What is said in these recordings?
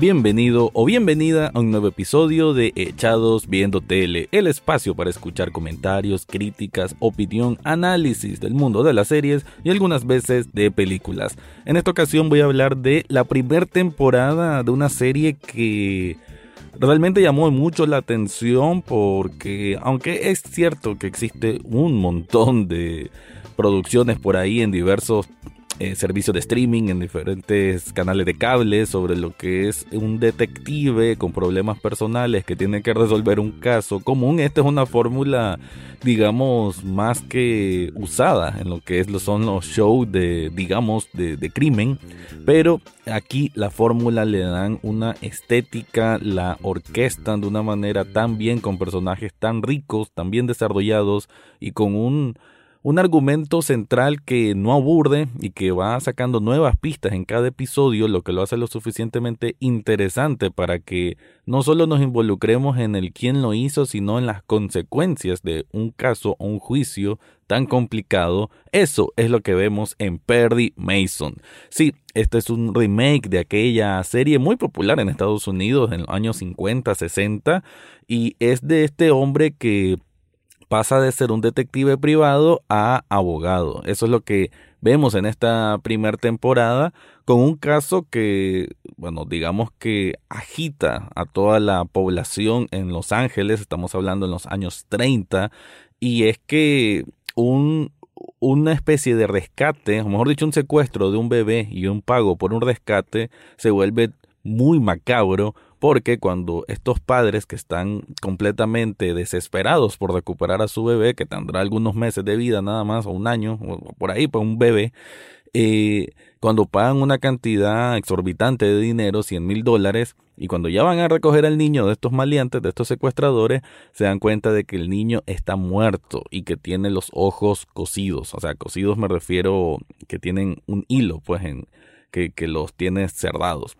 Bienvenido o bienvenida a un nuevo episodio de Echados Viendo Tele, el espacio para escuchar comentarios, críticas, opinión, análisis del mundo de las series y algunas veces de películas. En esta ocasión voy a hablar de la primera temporada de una serie que realmente llamó mucho la atención porque aunque es cierto que existe un montón de producciones por ahí en diversos eh, servicios de streaming, en diferentes canales de cable, sobre lo que es un detective con problemas personales que tiene que resolver un caso común. Esta es una fórmula, digamos, más que usada en lo que es, son los shows de, digamos, de, de crimen. Pero aquí la fórmula le dan una estética, la orquestan de una manera tan bien, con personajes tan ricos, tan bien desarrollados y con un un argumento central que no aburde y que va sacando nuevas pistas en cada episodio, lo que lo hace lo suficientemente interesante para que no solo nos involucremos en el quién lo hizo, sino en las consecuencias de un caso o un juicio tan complicado. Eso es lo que vemos en Perry Mason. Sí, este es un remake de aquella serie muy popular en Estados Unidos en los años 50, 60 y es de este hombre que pasa de ser un detective privado a abogado. Eso es lo que vemos en esta primera temporada con un caso que, bueno, digamos que agita a toda la población en Los Ángeles, estamos hablando en los años 30, y es que un, una especie de rescate, o mejor dicho, un secuestro de un bebé y un pago por un rescate se vuelve muy macabro porque cuando estos padres que están completamente desesperados por recuperar a su bebé, que tendrá algunos meses de vida nada más, o un año, o por ahí, pues un bebé, eh, cuando pagan una cantidad exorbitante de dinero, 100 mil dólares, y cuando ya van a recoger al niño de estos maleantes, de estos secuestradores, se dan cuenta de que el niño está muerto y que tiene los ojos cosidos. O sea, cosidos me refiero que tienen un hilo, pues, en, que, que los tiene cerrados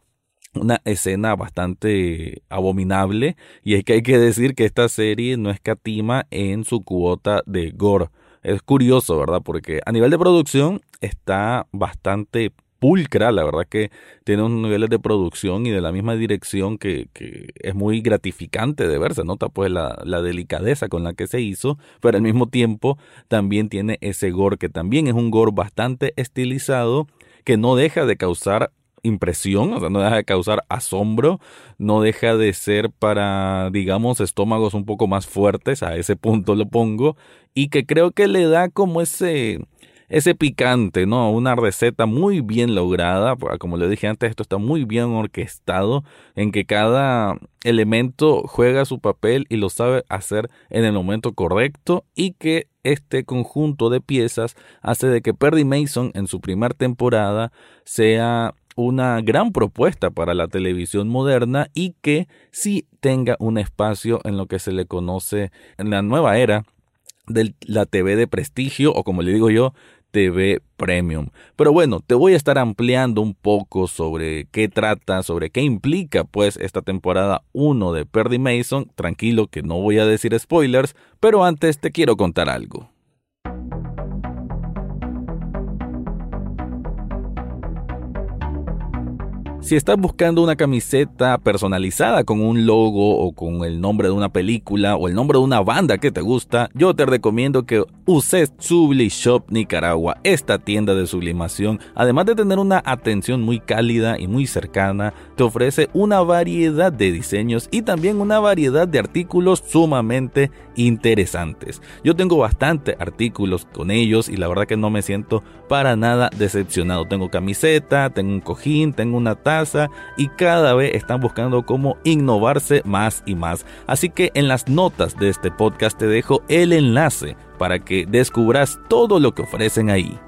una escena bastante abominable y es que hay que decir que esta serie no escatima en su cuota de gore. Es curioso, ¿verdad? Porque a nivel de producción está bastante pulcra, la verdad que tiene unos niveles de producción y de la misma dirección que, que es muy gratificante de ver, se nota pues la, la, delicadeza con la que se hizo, pero al mismo tiempo también tiene ese gore que también es un gore bastante estilizado que no deja de causar impresión, o sea, no deja de causar asombro, no deja de ser para, digamos, estómagos un poco más fuertes, a ese punto lo pongo, y que creo que le da como ese, ese picante, ¿no? Una receta muy bien lograda, como le dije antes, esto está muy bien orquestado, en que cada elemento juega su papel y lo sabe hacer en el momento correcto y que este conjunto de piezas hace de que Perry Mason en su primera temporada sea una gran propuesta para la televisión moderna y que sí tenga un espacio en lo que se le conoce en la nueva era de la TV de prestigio o como le digo yo, TV Premium. Pero bueno, te voy a estar ampliando un poco sobre qué trata, sobre qué implica pues esta temporada 1 de Perry Mason. Tranquilo que no voy a decir spoilers, pero antes te quiero contar algo. Si estás buscando una camiseta personalizada con un logo o con el nombre de una película o el nombre de una banda que te gusta, yo te recomiendo que uses Subli Shop Nicaragua, esta tienda de sublimación. Además de tener una atención muy cálida y muy cercana, te ofrece una variedad de diseños y también una variedad de artículos sumamente interesantes. Yo tengo bastante artículos con ellos y la verdad que no me siento para nada decepcionado. Tengo camiseta, tengo un cojín, tengo una y cada vez están buscando cómo innovarse más y más. Así que en las notas de este podcast te dejo el enlace para que descubras todo lo que ofrecen ahí.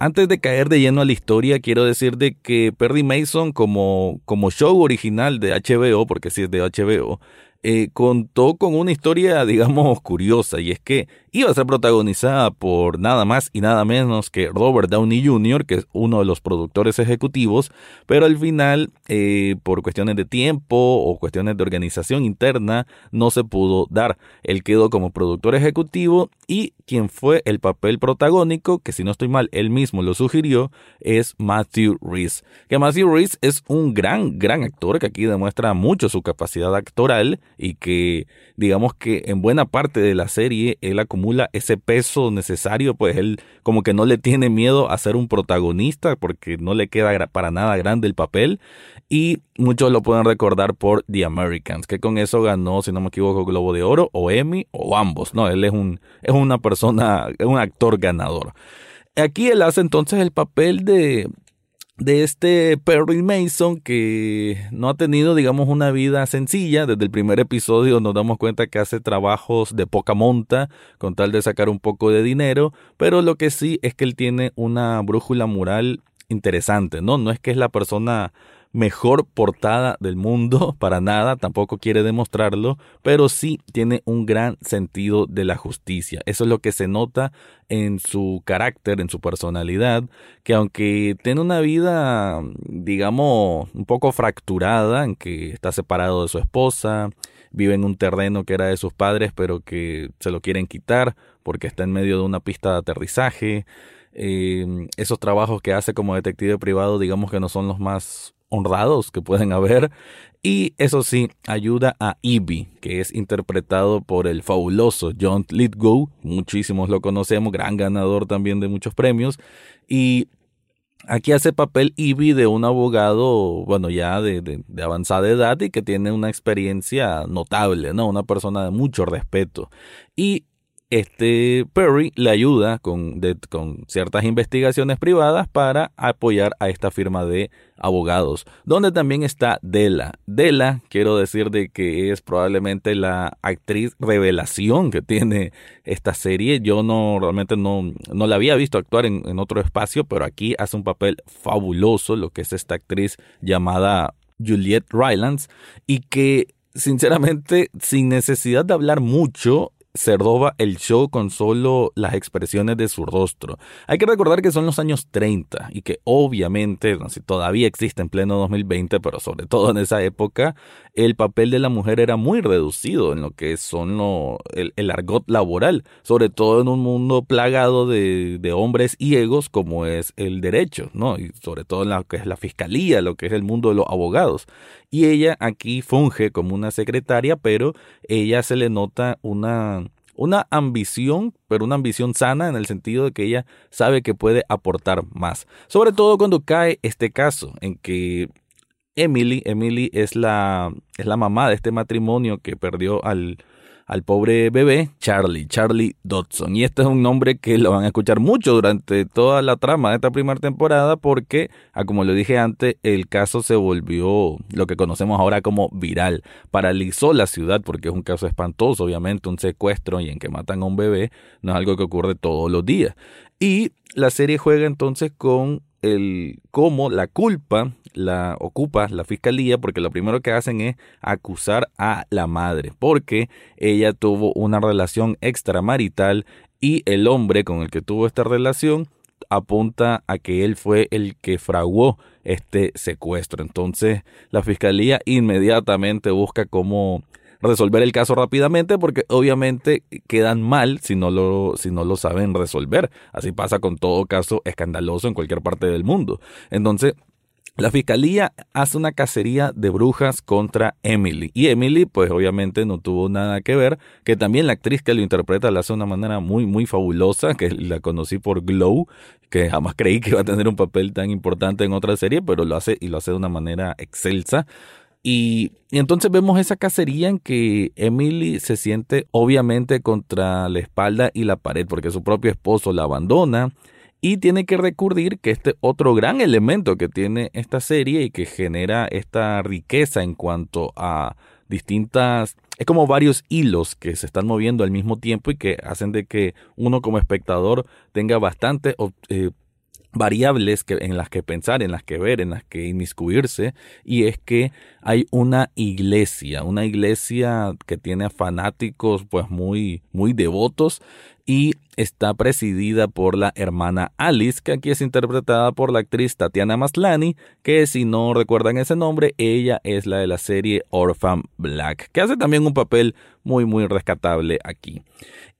Antes de caer de lleno a la historia, quiero decir de que Perry Mason como, como show original de HBO, porque sí es de HBO, eh, contó con una historia, digamos, curiosa, y es que iba a ser protagonizada por nada más y nada menos que Robert Downey Jr., que es uno de los productores ejecutivos, pero al final, eh, por cuestiones de tiempo o cuestiones de organización interna, no se pudo dar. Él quedó como productor ejecutivo y quien fue el papel protagónico, que si no estoy mal, él mismo lo sugirió, es Matthew Reese. Que Matthew Reese es un gran, gran actor que aquí demuestra mucho su capacidad actoral y que digamos que en buena parte de la serie él acumula ese peso necesario, pues él como que no le tiene miedo a ser un protagonista porque no le queda para nada grande el papel y muchos lo pueden recordar por The Americans, que con eso ganó, si no me equivoco, Globo de Oro o Emmy o ambos, no, él es un es una persona, es un actor ganador. Aquí él hace entonces el papel de de este Perry Mason que no ha tenido, digamos, una vida sencilla. Desde el primer episodio nos damos cuenta que hace trabajos de poca monta con tal de sacar un poco de dinero, pero lo que sí es que él tiene una brújula moral interesante, ¿no? No es que es la persona mejor portada del mundo, para nada, tampoco quiere demostrarlo, pero sí tiene un gran sentido de la justicia. Eso es lo que se nota en su carácter, en su personalidad, que aunque tiene una vida, digamos, un poco fracturada, en que está separado de su esposa, vive en un terreno que era de sus padres, pero que se lo quieren quitar porque está en medio de una pista de aterrizaje. Eh, esos trabajos que hace como detective privado, digamos que no son los más honrados que pueden haber. Y eso sí, ayuda a Ivy, que es interpretado por el fabuloso John Lithgow. Muchísimos lo conocemos, gran ganador también de muchos premios. Y aquí hace papel Ivy de un abogado, bueno, ya de, de, de, avanzada edad y que tiene una experiencia notable, ¿no? Una persona de mucho respeto. Y este Perry le ayuda con, con, ciertas investigaciones privadas para apoyar a esta firma de abogados, donde también está Della. Della, quiero decir de que es probablemente la actriz revelación que tiene esta serie. Yo no realmente no, no la había visto actuar en, en otro espacio, pero aquí hace un papel fabuloso, lo que es esta actriz llamada Juliette Rylance, y que sinceramente, sin necesidad de hablar mucho, se el show con solo las expresiones de su rostro. Hay que recordar que son los años 30 y que obviamente, no sé, todavía existe en pleno 2020, pero sobre todo en esa época, el papel de la mujer era muy reducido en lo que son lo, el, argot laboral, sobre todo en un mundo plagado de, de hombres ciegos como es el derecho, ¿no? Y sobre todo en lo que es la fiscalía, lo que es el mundo de los abogados. Y ella aquí funge como una secretaria, pero ella se le nota una una ambición, pero una ambición sana en el sentido de que ella sabe que puede aportar más. Sobre todo cuando cae este caso en que Emily, Emily es la, es la mamá de este matrimonio que perdió al, al pobre bebé Charlie, Charlie Dodson. Y este es un nombre que lo van a escuchar mucho durante toda la trama de esta primera temporada porque, ah, como lo dije antes, el caso se volvió lo que conocemos ahora como viral. Paralizó la ciudad porque es un caso espantoso, obviamente, un secuestro y en que matan a un bebé no es algo que ocurre todos los días. Y la serie juega entonces con el cómo la culpa la ocupa la fiscalía porque lo primero que hacen es acusar a la madre porque ella tuvo una relación extramarital y el hombre con el que tuvo esta relación apunta a que él fue el que fraguó este secuestro. Entonces la fiscalía inmediatamente busca cómo resolver el caso rápidamente porque obviamente quedan mal si no lo, si no lo saben resolver. Así pasa con todo caso escandaloso en cualquier parte del mundo. Entonces, la fiscalía hace una cacería de brujas contra Emily. Y Emily, pues obviamente no tuvo nada que ver, que también la actriz que lo interpreta la hace de una manera muy, muy fabulosa, que la conocí por Glow, que jamás creí que iba a tener un papel tan importante en otra serie, pero lo hace y lo hace de una manera excelsa. Y, entonces vemos esa cacería en que Emily se siente obviamente contra la espalda y la pared porque su propio esposo la abandona y tiene que recurrir que este otro gran elemento que tiene esta serie y que genera esta riqueza en cuanto a distintas es como varios hilos que se están moviendo al mismo tiempo y que hacen de que uno como espectador tenga bastante eh, variables que, en las que pensar, en las que ver, en las que inmiscuirse, y es que hay una iglesia, una iglesia que tiene a fanáticos pues muy, muy devotos y está presidida por la hermana Alice, que aquí es interpretada por la actriz Tatiana Maslany, que si no recuerdan ese nombre, ella es la de la serie Orphan Black, que hace también un papel muy muy rescatable aquí.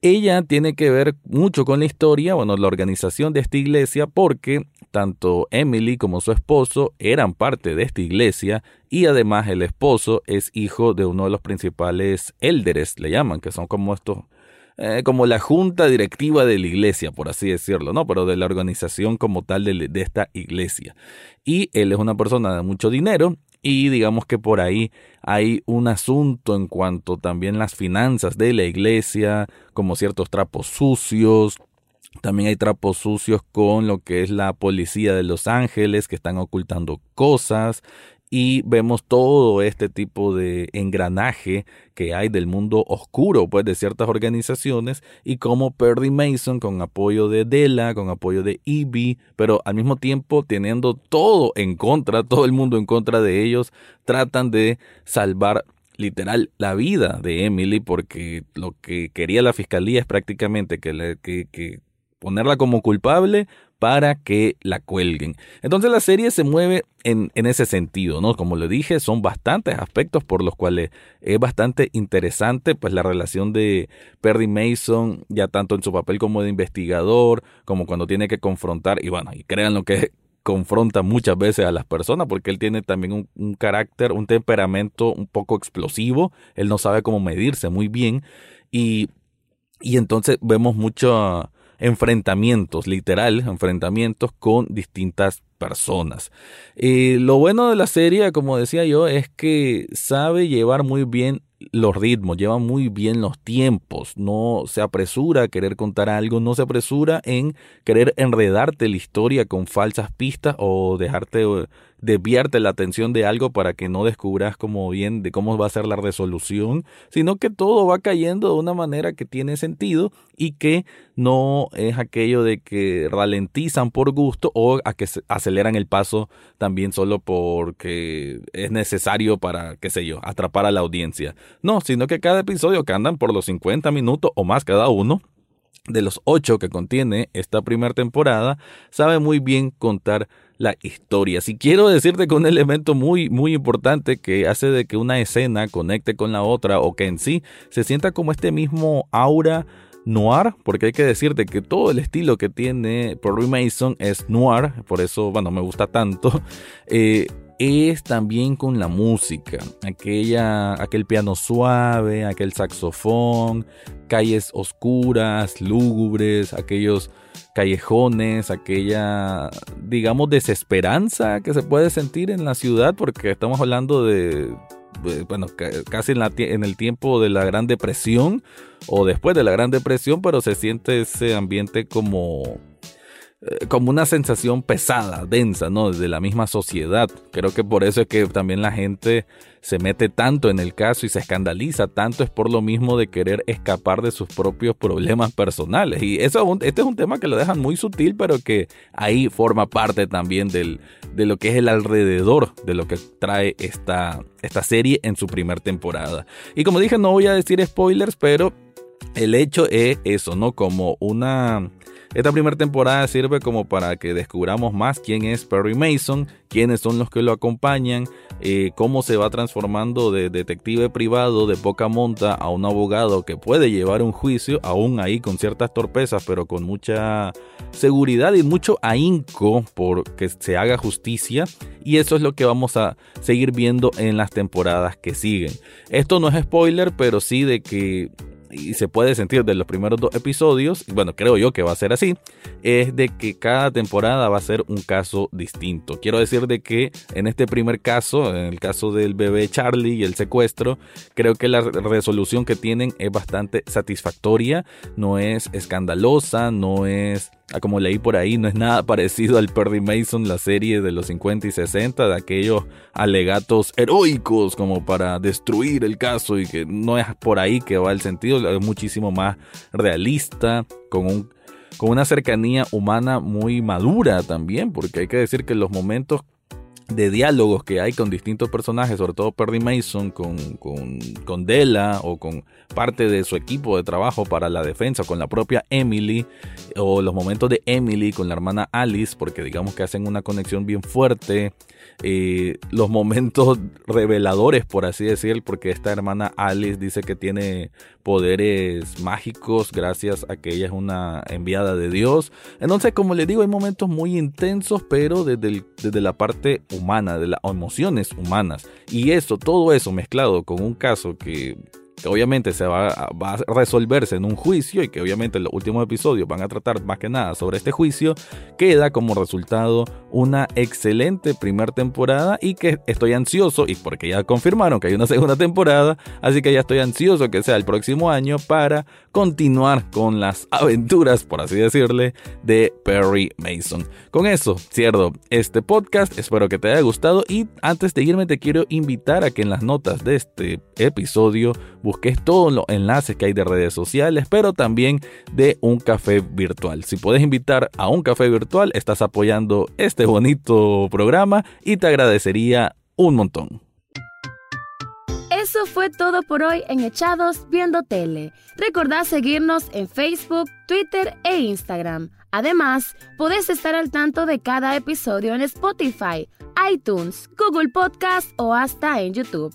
Ella tiene que ver mucho con la historia, bueno, la organización de esta iglesia, porque tanto Emily como su esposo eran parte de esta iglesia y además el esposo es hijo de uno de los principales élderes, le llaman, que son como estos eh, como la junta directiva de la iglesia, por así decirlo, ¿no? Pero de la organización como tal de, de esta iglesia. Y él es una persona de mucho dinero y digamos que por ahí hay un asunto en cuanto también las finanzas de la iglesia, como ciertos trapos sucios, también hay trapos sucios con lo que es la policía de Los Ángeles que están ocultando cosas y vemos todo este tipo de engranaje que hay del mundo oscuro pues de ciertas organizaciones y como Perry Mason con apoyo de Della, con apoyo de Ivy, pero al mismo tiempo teniendo todo en contra, todo el mundo en contra de ellos, tratan de salvar literal la vida de Emily porque lo que quería la fiscalía es prácticamente que, le, que, que ponerla como culpable para que la cuelguen. Entonces la serie se mueve en, en, ese sentido, ¿no? Como le dije, son bastantes aspectos por los cuales es bastante interesante, pues la relación de Perry Mason, ya tanto en su papel como de investigador, como cuando tiene que confrontar, y bueno, y crean lo que confronta muchas veces a las personas, porque él tiene también un, un carácter, un temperamento un poco explosivo, él no sabe cómo medirse muy bien, y, y entonces vemos mucho enfrentamientos, literal, enfrentamientos con distintas personas. Eh, lo bueno de la serie, como decía yo, es que sabe llevar muy bien los ritmos, lleva muy bien los tiempos, no se apresura a querer contar algo, no se apresura en querer enredarte la historia con falsas pistas o dejarte desviarte la atención de algo para que no descubras como bien de cómo va a ser la resolución, sino que todo va cayendo de una manera que tiene sentido y que no es aquello de que ralentizan por gusto o a que aceleran el paso también solo porque es necesario para, qué sé yo, atrapar a la audiencia. No, sino que cada episodio que andan por los 50 minutos o más cada uno, de los ocho que contiene esta primera temporada, sabe muy bien contar la historia. Si quiero decirte que un elemento muy, muy importante que hace de que una escena conecte con la otra o que en sí se sienta como este mismo aura noir, porque hay que decirte que todo el estilo que tiene Perry Mason es noir, por eso, bueno, me gusta tanto. Eh, es también con la música, aquella, aquel piano suave, aquel saxofón, calles oscuras, lúgubres, aquellos callejones, aquella, digamos, desesperanza que se puede sentir en la ciudad, porque estamos hablando de, bueno, casi en, la, en el tiempo de la Gran Depresión o después de la Gran Depresión, pero se siente ese ambiente como como una sensación pesada, densa, ¿no? De la misma sociedad. Creo que por eso es que también la gente se mete tanto en el caso y se escandaliza tanto es por lo mismo de querer escapar de sus propios problemas personales. Y eso, este es un tema que lo dejan muy sutil, pero que ahí forma parte también del, de lo que es el alrededor de lo que trae esta, esta serie en su primera temporada. Y como dije, no voy a decir spoilers, pero el hecho es eso, ¿no? Como una esta primera temporada sirve como para que descubramos más quién es Perry Mason, quiénes son los que lo acompañan, eh, cómo se va transformando de detective privado de poca monta a un abogado que puede llevar un juicio, aún ahí con ciertas torpezas, pero con mucha seguridad y mucho ahínco por que se haga justicia. Y eso es lo que vamos a seguir viendo en las temporadas que siguen. Esto no es spoiler, pero sí de que y se puede sentir de los primeros dos episodios, bueno, creo yo que va a ser así, es de que cada temporada va a ser un caso distinto. Quiero decir de que en este primer caso, en el caso del bebé Charlie y el secuestro, creo que la resolución que tienen es bastante satisfactoria, no es escandalosa, no es Ah, como leí por ahí, no es nada parecido al Perry Mason, la serie de los 50 y 60, de aquellos alegatos heroicos como para destruir el caso y que no es por ahí que va el sentido, es muchísimo más realista, con un con una cercanía humana muy madura también, porque hay que decir que los momentos de diálogos que hay con distintos personajes, sobre todo Perry Mason, con, con, con, Della o con parte de su equipo de trabajo para la defensa, con la propia Emily, o los momentos de Emily con la hermana Alice, porque digamos que hacen una conexión bien fuerte. Eh, los momentos reveladores, por así decir, porque esta hermana Alice dice que tiene poderes mágicos gracias a que ella es una enviada de Dios. Entonces, como les digo, hay momentos muy intensos, pero desde, desde la parte humana, de las emociones humanas. Y eso, todo eso mezclado con un caso que que obviamente se va, a resolverse en un juicio y que obviamente los últimos episodios van a tratar más que nada sobre este juicio, queda como resultado una excelente primera temporada y que estoy ansioso, y porque ya confirmaron que hay una segunda temporada, así que ya estoy ansioso que sea el próximo año para continuar con las aventuras, por así decirle, de Perry Mason. Con eso cierro este podcast, espero que te haya gustado y antes de irme te quiero invitar a que en las notas de este episodio busques todos los enlaces que hay de redes sociales, pero también de un café virtual. Si puedes invitar a un café virtual, estás apoyando este bonito programa y te agradecería un montón. Eso fue todo por hoy en Echados Viendo Tele. Recordá seguirnos en Facebook, Twitter e Instagram. Además, podés estar al tanto de cada episodio en Spotify, iTunes, Google Podcast o hasta en YouTube.